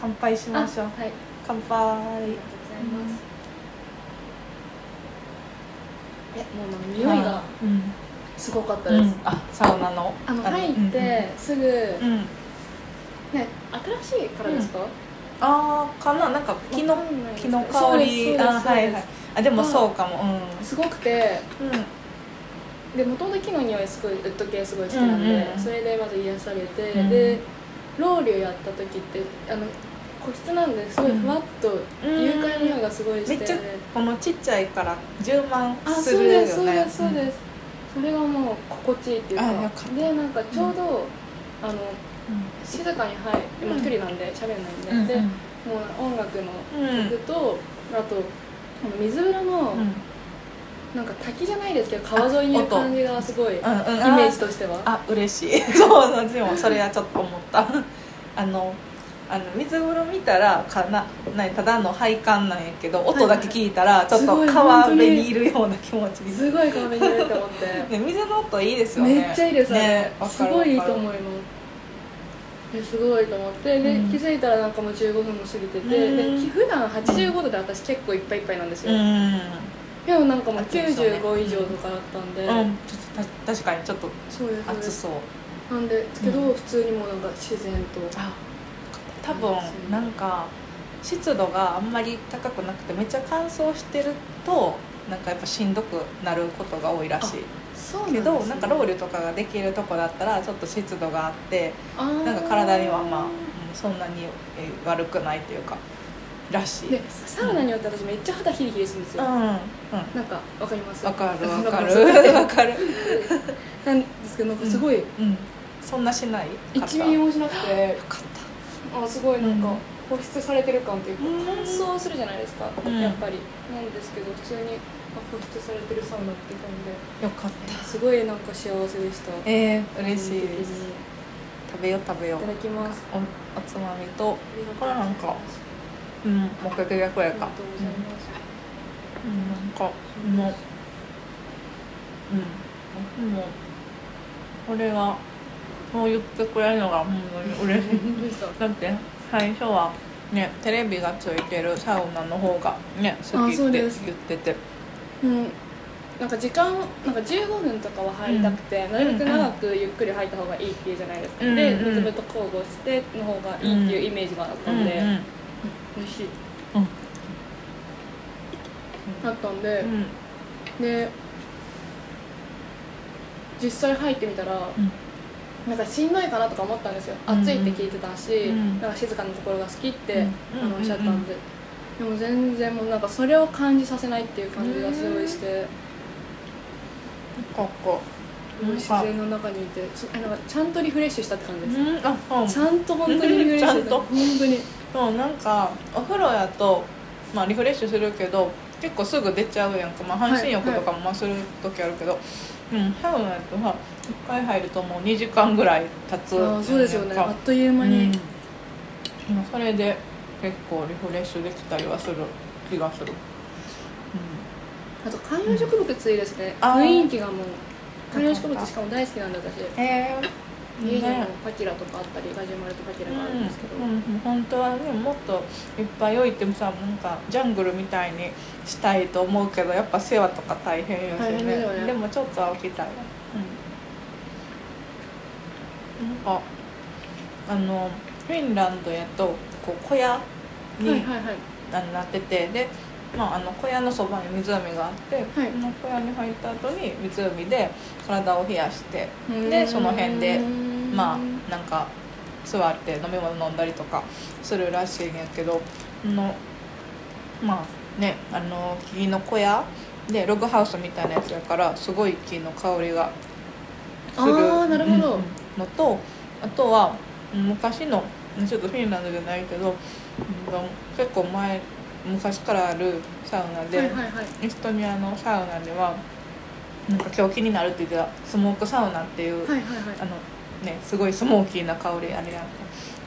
乾杯しましょう。はい。乾杯。ありがとうございます、えもうなんか匂いがうん。すごかったです、うん。あサウナの。あの入ってすぐ、うん、うんね新しいからですか、あーかな。なんか木のわかんないです木の香り。あはいはい。あでもそうかも。すごくてうんうんでもともと木の匂いすごいウッド系すごい好きなんで、うんうんそれでまず癒されて、うん。でロウリュやった時ってあの個室なんですごいふわっとうん。愉快な匂いがすごいして、めっちゃこのちっちゃいから充満あすそうるよね。ですそうですそうです、それがもう心地いいっていうか。でなんかちょうど、あのう静かに入今一人なんで喋ん。ないん。で、でもう音楽の曲と、あとあの水風呂の、うん。なんか滝じゃないですけど川沿いにいる感じがすごいイメージとしては。あ嬉しい。そう私もそれはちょっと思った。あのあの水風呂見たらかな何ただの配管なんやけど音だけ聞いたらちょっと川辺にいるような気持ちに。すごい川辺にいると思ってね水の音いいですよね。めっちゃいいですねわすごいいいと思いますですごいと思って。で、うん。気づいたらなんかもう15分も過ぎてて、うん。で普段85度で私結構いっぱいいっぱいなんですよ、うん。でもなんかもう暑いですよね。95以上とかだったんで、うん。ちょっとた確かにちょっと暑そう。なんですけど、うん普通にもうなんか自然と。あ多分なんか湿度があんまり高くなくてめっちゃ乾燥してるとなんかやっぱしんどくなることが多いらしい。そうなんけどなんかロウリリュとかができるとこだったらちょっと湿度があってュなんか体にはまあ、うんそんなにえー悪くないというからしいでですサウナによって私めっちゃ肌ヒリヒリするんですよ、うんうん。なんかわかります？わかる わかわる。わかる。すなんですけどなんかすごいうんそんなしない？1ミリもしなくて。よかったあすごいなんかうん。保湿されてる感っていうかうん。乾燥するじゃないですか、うん。やっぱり。なんですけど普通にあ保湿されてるサウナっていう感じよかった。ですごいなんか幸せでした。えー、嬉しいです。食べよう食べよいうただきます。おおつまみと。これなんかうんもう一回逆やか。ありがとうございます、うん。なんかもううん。もうこれがそう言ってくれるのが本当に嬉しい。だって最初はねテレビがついてるサウナの方がね好きって言ってて。うん。なんか時間なんか15分とかは入りたくて、なるべく長くゆっくり入った方がいいっていうじゃないですか、うんでうん。水風と交互しての方がいいっていうイメージがあったんで、うんうん美味しい。うん。あったんで、うん。で実際入ってみたら、うんなんかしんどいかなとか思ったんですよ、うん暑いって聞いてたし、うん。なんか静かなところが好きって、うんあのおっしゃったんで、でも全然もうなんかそれを感じさせないっていう感じがすごいして、こ。こ自然の中にいてなんかちゃんとリフレッシュしたって感じです、うん？あそうちゃんと本当にリフレッシュした。ちゃんと。本当に。そうなんかお風呂やと、まあ、リフレッシュするけど結構すぐ出ちゃうやんか、まあ、半身浴とかもまあする時あるけど、うんサウナやとさ1回入るともう2時間ぐらい経つあーそうですよね。あっという間に、うん。まあそれで結構リフレッシュできたりはする気がする、あと観葉植物いいですね、あー。雰囲気がもう。観葉植物しかも大好きなんで私。うん、へえ家にもねパキラとかあったりガジュマルとパキラがあるんですけど、うんうん、本当はねもっといっぱい置いてもさなんかジャングルみたいにしたいと思うけどやっぱ世話とか大変よし大変ですよね。でもちょっとは置きたい。わうん。なんかあのフィンランドやとこう小屋に、はいはいはい。なっててで、まあ、あの小屋のそばに湖があって、はい。その小屋に入った後に湖で体を冷やしてでその辺でまあなんか座って飲み物飲んだりとかするらしいんやけどあのまあねあの木の小屋でログハウスみたいなやつやからすごい木の香りがするあーなるほど。うん。のとあとは昔のちょっとフィンランドじゃないけど、うん結構前昔からあるサウナで、はいはいはい。エストニアのサウナではなんか今日気になるって言ってたスモークサウナっていう、はいはいはい。あのねすごいスモーキーな香りあれやんか。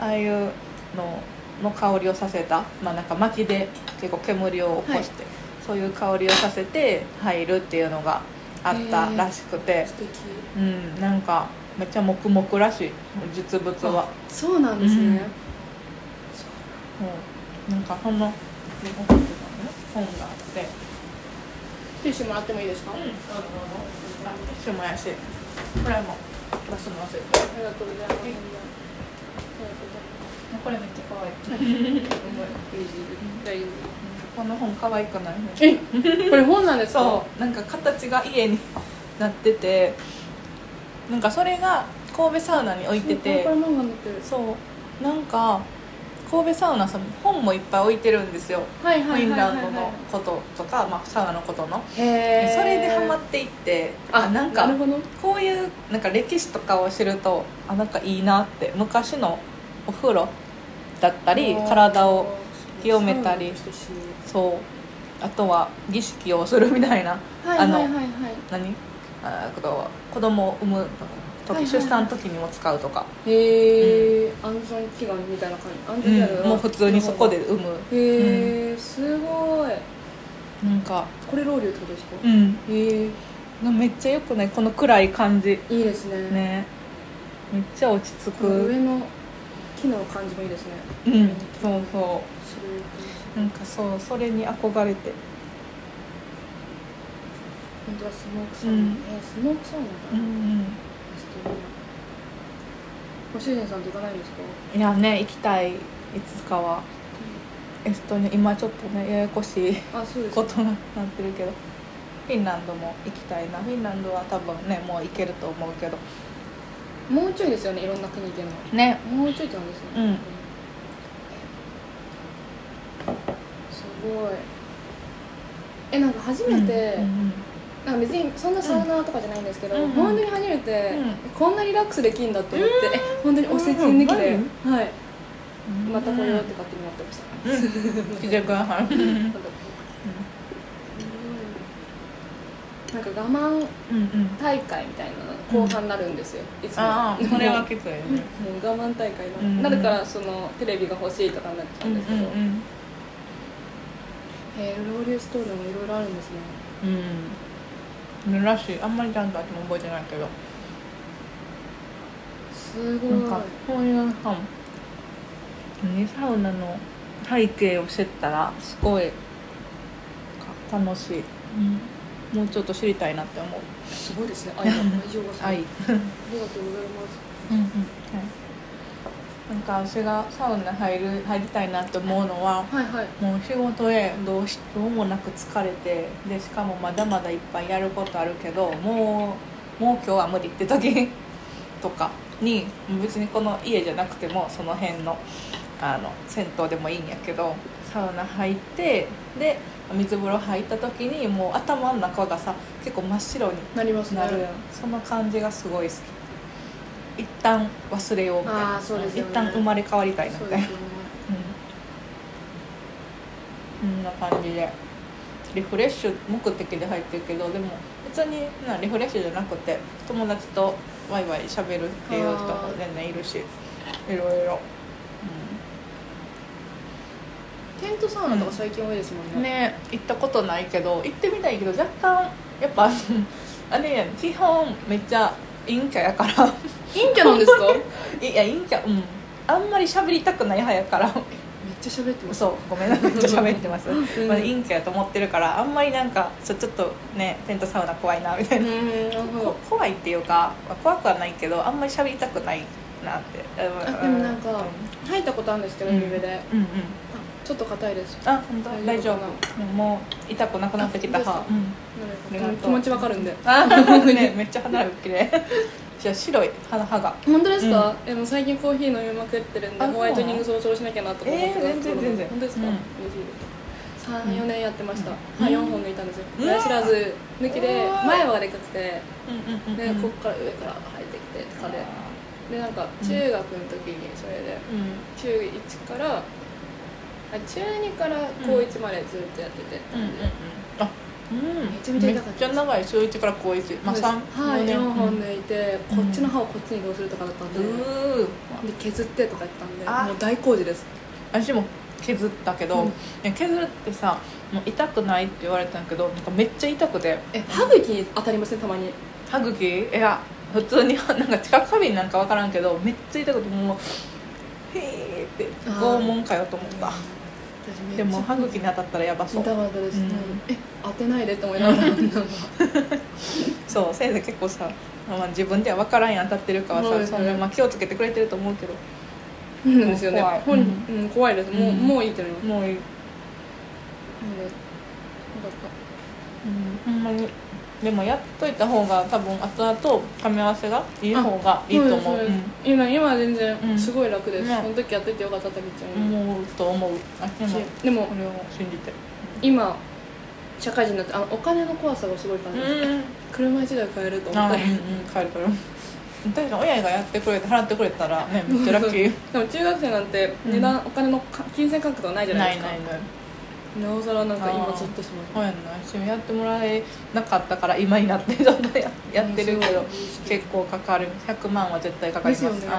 ああいうのの香りをさせたまあなんか薪で結構煙を起こして、そういう香りをさせて入るっていうのがあったらしくて、素敵。うんなんかめっちゃ黙々らしい実物は。そうなんですね、うん。う。なんかその日本って本があって。ティッシュもらってもいいですか、うん。あティッシュもやしこれも出すの忘れてありがとうございます、これめっちゃ可愛い。大丈この本可愛くない。これ本なんですか？そうなんか形が家になっててなんかそれが神戸サウナに置いてて。そう。なんか神戸サウナさん本もいっぱい置いてるんですよ。はいフィンランドのこととか、まあ、サウナのこと。のそれでハマっていってあなんかなるほど。こういうなんか歴史とかを知るとあなんかいいなって昔のお風呂だったり体を清めたりそう。あとは儀式をするみたいな。はいはいはいはい。何？あ子供を産む時、はいはいはい。出産の時にも使うとか、へえ安産祈願みたいな感じ。安産祈願。うんもう普通にそこで産む。へえすごい。なんか。これロウリュってことですか？うん。へえめっちゃよくないこの暗い感じ。いいですね。ね。めっちゃ落ち着く。上の木の感じもいいですね。うん。そうそう。なんかそうそれに憧れて。本当はスモークサウナ、うん。えースモークサウナだ、うんうんご主人さんと行かないんですか？いやね行きたいいつかは。エストニア今ちょっとねややこしいあそうです。ことになってるけど。フィンランドも行きたいな。フィンランドは多分ねもう行けると思うけど。もうちょいですよねいろんな国行けるの。ね。もうちょいってなんですね。うん。すごい。えなんか初めて、うんうんなんか別にそんなサウナーとかじゃないんですけど、うんうん。本当に初めて、うん。こんなリラックスできるんだと思って、え本当におせち抜きで、うんはい。うん。また来ようって勝手に思ってました、うん。来てくださいうん。なんか我慢うん大会みたいなの後半になるんですよ、いつも。ああこれはきついねもう我慢大会うんになるからそのテレビが欲しいとかになっちゃうんですけど、うん。えーロウリュストーリーもいろいろあるんですね。うんうんらしい。あんまりちゃんと私も覚えてないけど。すごい。なんかこういうサウナの背景を知ったらすごいか楽しい、もうちょっと知りたいなって思う。すごいですね。愛が愛情がすごい。愛ありがとうございます。うんうん。はいなんか私がサウナ入る入りたいなって思うのははいはい。もう仕事へどうしどうもなく疲れてでしかもまだまだいっぱいやることあるけどもうもう今日は無理って時 とかに別にこの家じゃなくてもその辺のあの銭湯でもいいんやけどサウナ入ってで水風呂入った時にもう頭の中がさ結構真っ白になりますね。なるその感じがすごい好き一旦忘れようみたいな。ね。一旦生まれ変わりたいなみたいな。ね。うん。こん。な感じで。リフレッシュ目的で入ってるけどでも別になリフレッシュじゃなくて友達とワイワイしゃべるっていう人も全然いるしいろいろ、テントサウナとか最近多いですもうんん、ね。ね行ったことないけど行ってみたいけど若干やっぱあれやん。基本めっちゃ陰キャやから。陰キャなんですか？め っいや陰キャう。ん。あんまり喋りたくない派やから。ちゃ喋ってます。そうごめんなめっちゃ喋ってます、ん。まあ、陰キャやと思ってるからあんまりなんかちょちょっとねテントサウナ怖いなみたいな、怖いっていうかまあ怖くはないけどあんまり喋りたくないなって。あでもなんか入ったことあるんですけどうん海辺でうんうんちょっと硬いです。あ本当？大大丈丈夫。もう痛くなくなってきた歯。気持ちわかるんで。あねめっちゃ肌が綺麗じゃあ白い歯歯が。本当ですか、えもう最近コーヒー飲みまくってるんであホワイトニングそろそろしなきゃなとか思ってたえー全然全然。本当ですか、うん。嬉しいです34年やってました、うん。歯4本抜いたんですよ。うん。親知らず抜きで前はでかくてでうんこっから上から生えてきてとかで。でなんか中学の時にそれでうん。中1からあ中2から高1までずっとやってて、うんあうん。めちゃめちゃ痛かっためっちゃ長い週1から高1まあ3歯4本で抜いて、うん。こっちの歯をこっちに移動するとかだったんで,、で削ってとか言ってたんで。あ。もう大工事です。私も削ったけど、削るってさもう痛くないって言われたんやけどなんかめっちゃ痛くて。え歯茎に当たりません？たまに。歯茎？いや普通になんか近く過敏なんか分からんけどめっちゃ痛くてもうへえって拷問かよと思った。私めっちゃでも歯茎に当たったらやばそう。痛かったです、うん。え当てないでって思いながら。そう先生結構さ、まあ、自分では分からんやん当たってるかはさねそんなまあ、気をつけてくれてると思うけど。そうなんですよね。怖い。本人うん、怖いです。もう,、うん。もういいってなります。もういい、なんでうん、ほんまにでもやっといた方が多分後々噛み合わせがいい方がいいと思う。そうですそうです今今は全然うん。すごい楽です、ね。その時やっといてよかったって思う、と思う。あでもしでもこれを信じて。今社会人になってあのお金の怖さがすごい感じます、うん車一台買えると思ったりあうんうん。帰るから確かに親がやってくれて払ってくれたらねめっちゃラッキー。でも中学生なんて値段、お金のか金銭感覚がないじゃなないいですか。ないないなおさらなんかあ今ーゾッとしますそうやんな。一緒にやってもらえなかったから今になってちょっとややってるけどうん。結構かかる。100万は絶対かかります。ですよね。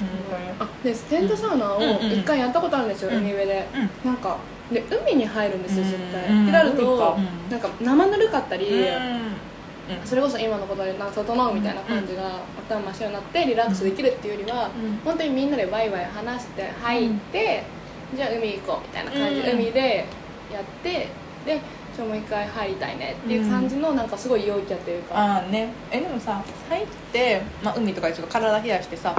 うん。あでテントサウナを一回やったことあるんですよ、うん。海辺で。うん。なんかで海に入るんですよ絶対、うん。ってなると、うん。なんか生ぬるかったり、うん。それこそ今のことでなんか整うみたいな感じが頭真っ白になってリラックスできるっていうよりは、うん。本当にみんなでワイワイ話して入って、じゃあ海行こうみたいな感じで、うん。海でやってでちょもう一回入りたいねっていう感じのなんかすごい陽キャっていうか、ああね。えでもさ入って、まあ、海とかでちょっと体冷やしてさ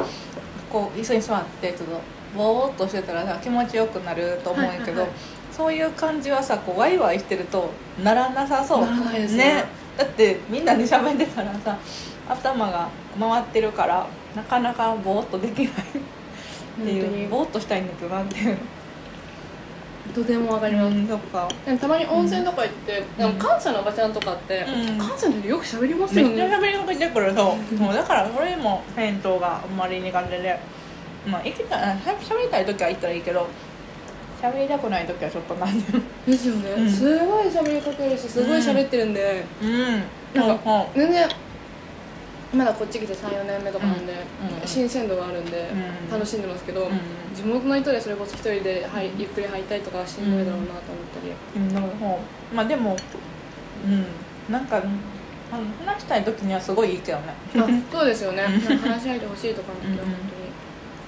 こう椅子に座ってちょっとぼーっとしてたらさ気持ちよくなると思うんやけど、はいはいはい。そういう感じはさこうワイワイしてるとならなさそう。ならないですね。だってみんなで喋ってたらさ頭が回ってるからなかなかぼーっとできない。っていうにぼーっとしたいんだけどなっていうとてもわかります、うんそっか。たまに温泉とか行って、でも関西のおばちゃんとかって、うん。関西の人よく喋りますよめっちゃね喋りかけてくるそう。もうだからそれも銭湯があんまり苦手で。まあ行きたいしゃ喋りたい時は行ったらいいけど喋りたくない時はちょっとなんでですよね、うん。すごい喋りかけるしすごい喋ってるんで、うん。なんか全然まだこっち来て34年目とかなんで、うん新鮮度があるんで、うん楽しんでますけど、うん地元の人でそれこそ一人で、はい、ゆっくり入ったりとかはしんどいだろうなと思ったり、うん。なるほどまあでもうん。なんかうん話したい時にはすごいいいけどね。あそうですよね。話し合いてほしいとか思ってうん本あ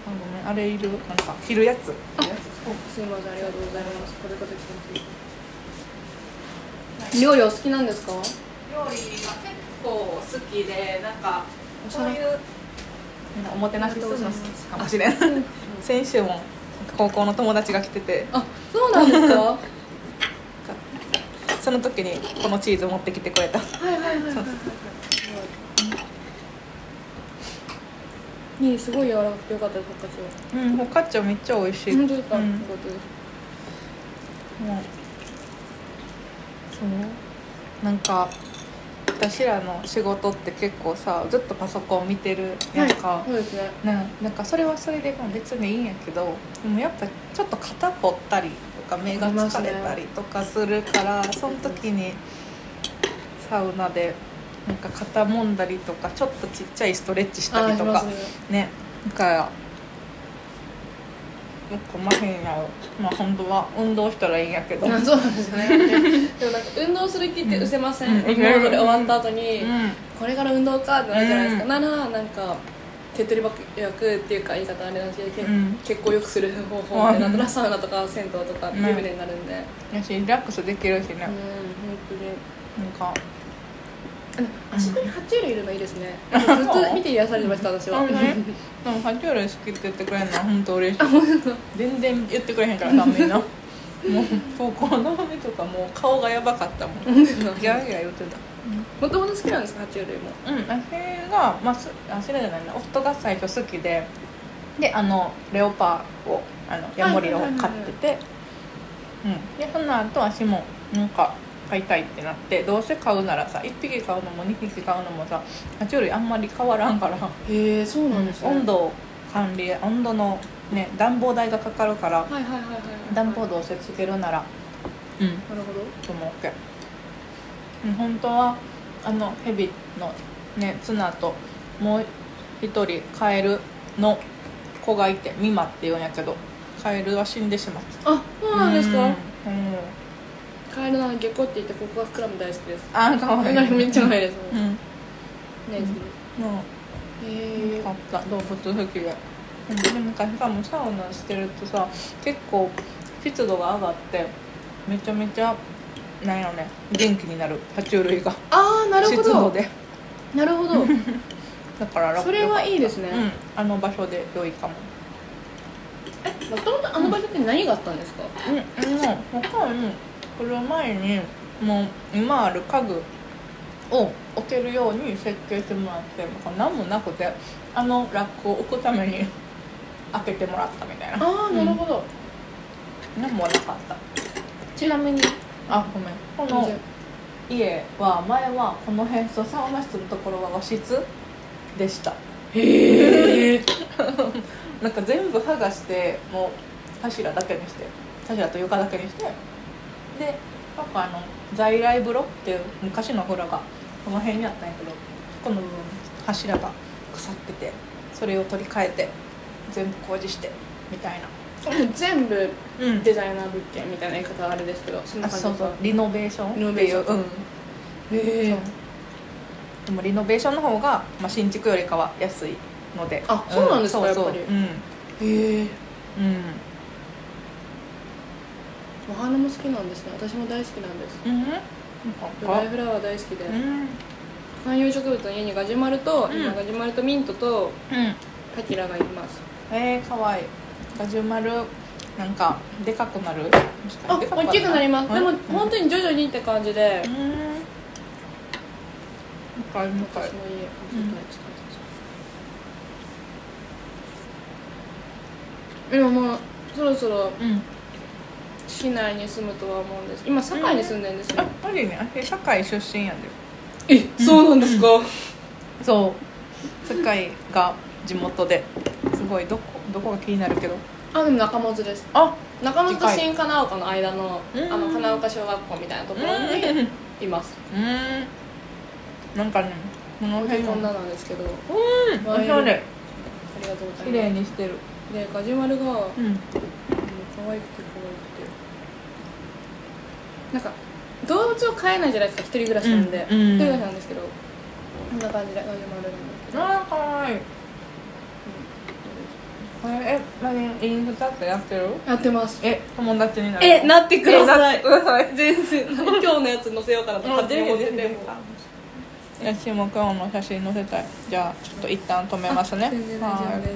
ごめんあれいるなんか着るやつ。当にあすいませんありがとうございます。これから来てます料理お好きなんですか？料理が結構好きでなんかおそういうおもてなしするの好きかもしれ先週も高校の友達が来てて。あそうなんですか？はその時にこのチーズ持ってきてくれた。いはいはいはいはい。はいいいすごい柔らかくてよかったです私は。うんフォカッチャめっちゃ美味しい。本当ですか、うん。よかったです。もうそう。なんか私らの仕事って結構さずっとパソコン見てるやんか、そうですね。ねなんかそれはそれでまあ別にいいんやけどでもやっぱちょっと肩凝ったりとか目が疲れたりとかするから、その時にサウナでなんか肩もんだりとかちょっとちっちゃいストレッチしたりとかねだからよくまへんやろまあ本当は運動したらいいんやけど。あ そうなんですよね。でもなんか運動する気って失せません、うん。リモートで終わった後に、うん。これから運動かってなるじゃないですか、うん。ならなんか手っ取り早くっていうか言い方あれなんですけど、けうん。血行よくする方法ってなったらサウナとか銭湯とか湯船になるんで、やしリラックスできるしね。うん本なんかあ足に爬虫類いるのいいですね。ずっと見て癒されてました私は、でも爬虫類好きって言ってくれるのは本当嬉しい。全然言ってくれへんからさみんなもう高校の目とかもう顔がやばかったもん。ギャーギャー言ってた。もともと好きなんですか爬虫類も？うん私がまあすあそれじゃないな。夫が最初好きでであのレオパーをあのヤモリを飼ってて。うん。でその後私もなんか飼いたいってなってどうせ飼うならさ1匹飼うのも2匹飼うのもさ爬虫類あんまり変わらんから。へえそうなんですね、温度管理温度のね暖房代がかかるからはいはいはいはいはい暖房どうせつけるならうんなるほど。と思うけうん本当はあのヘビのねツナともう一人カエルの子がいてミマっていうんやけどカエルは死んでしまった。あそうなんですか、うんうんカエルのゲコって言ってここが膨らむ大好きです。あーかわいい。めっちゃ可愛いです。うん。ね。もへうよかった。動物好きでうんでもなんかしかもサウナしてるとさ結構湿度が上がってめちゃめちゃなんやろね元気になる。爬虫類が。ああなるほど。湿度で。なるほど。だから楽それはいいですね。うん。あの場所で良いかも。もともとあの場所って何があったんですか？うんあの他に来る前にもう今ある家具を置けるように設計してもらってなんか何もなくてあのラックを置くために 開けてもらったみたいな。ああなるほど、何もなかった。ちなみにあごめん。この家は前はこの辺とサウナ室のところは和室でした。へえ なんか全部剥がしてもう柱だけにして柱と床だけにしてでなんかあの在来風呂っていう昔の風呂がこの辺にあったんやけどこの部分柱が腐っててそれを取り替えて全部工事してみたいな。全部うん。デザイナー物件みたいな言い方はあれですけどそんなあ感じそうそう。リノベーションってリノベーション。いううん。へえでもリノベーションの方が、まあ、新築よりかは安いので。あそうなんですかやっぱり。うん。へえうんお花も好きなんですね。私も大好きなんです。うん。ドライかフラワー大好きで。うん。観葉植物の家にガジュマルと、うん。今ガジュマルとミントとうん。パキラがいます。えー、かわいい。ガジュマルなんかでかくなる？あ大きくなります。でも本当にに徐々にって感じで。うん。でももうそろそろうん市内に住むとは思うんです。今堺に住んでるんですよ、あマジね私堺出身やで。えそうなんですか、そう。堺が地元で。すごいどこどこが気になるけど。あでも中本です。あ中本と新金岡の間のうんあの金岡小学校みたいなところうん。にいます。うん。なんかねこのこ辺の。んななんですけど。あうん。おしゃれ。りがとうござ綺いま麗にしてる。すでガジュマルが、うん、可愛くてうん可愛くてなんか動物を飼えないじゃないですか一人暮らしなんで、うんうん。一人暮らしなんですけどこんな感じでガジュマルなんですけど、あーかわいい。え何？インスタってやってる？やってます。え友達になるえなってください。ださい。全然。今日のやつ載せようかなと勝手に思ってて。私も今日の写真載せたい。じゃあちょっと一旦止めますね。全然大丈夫です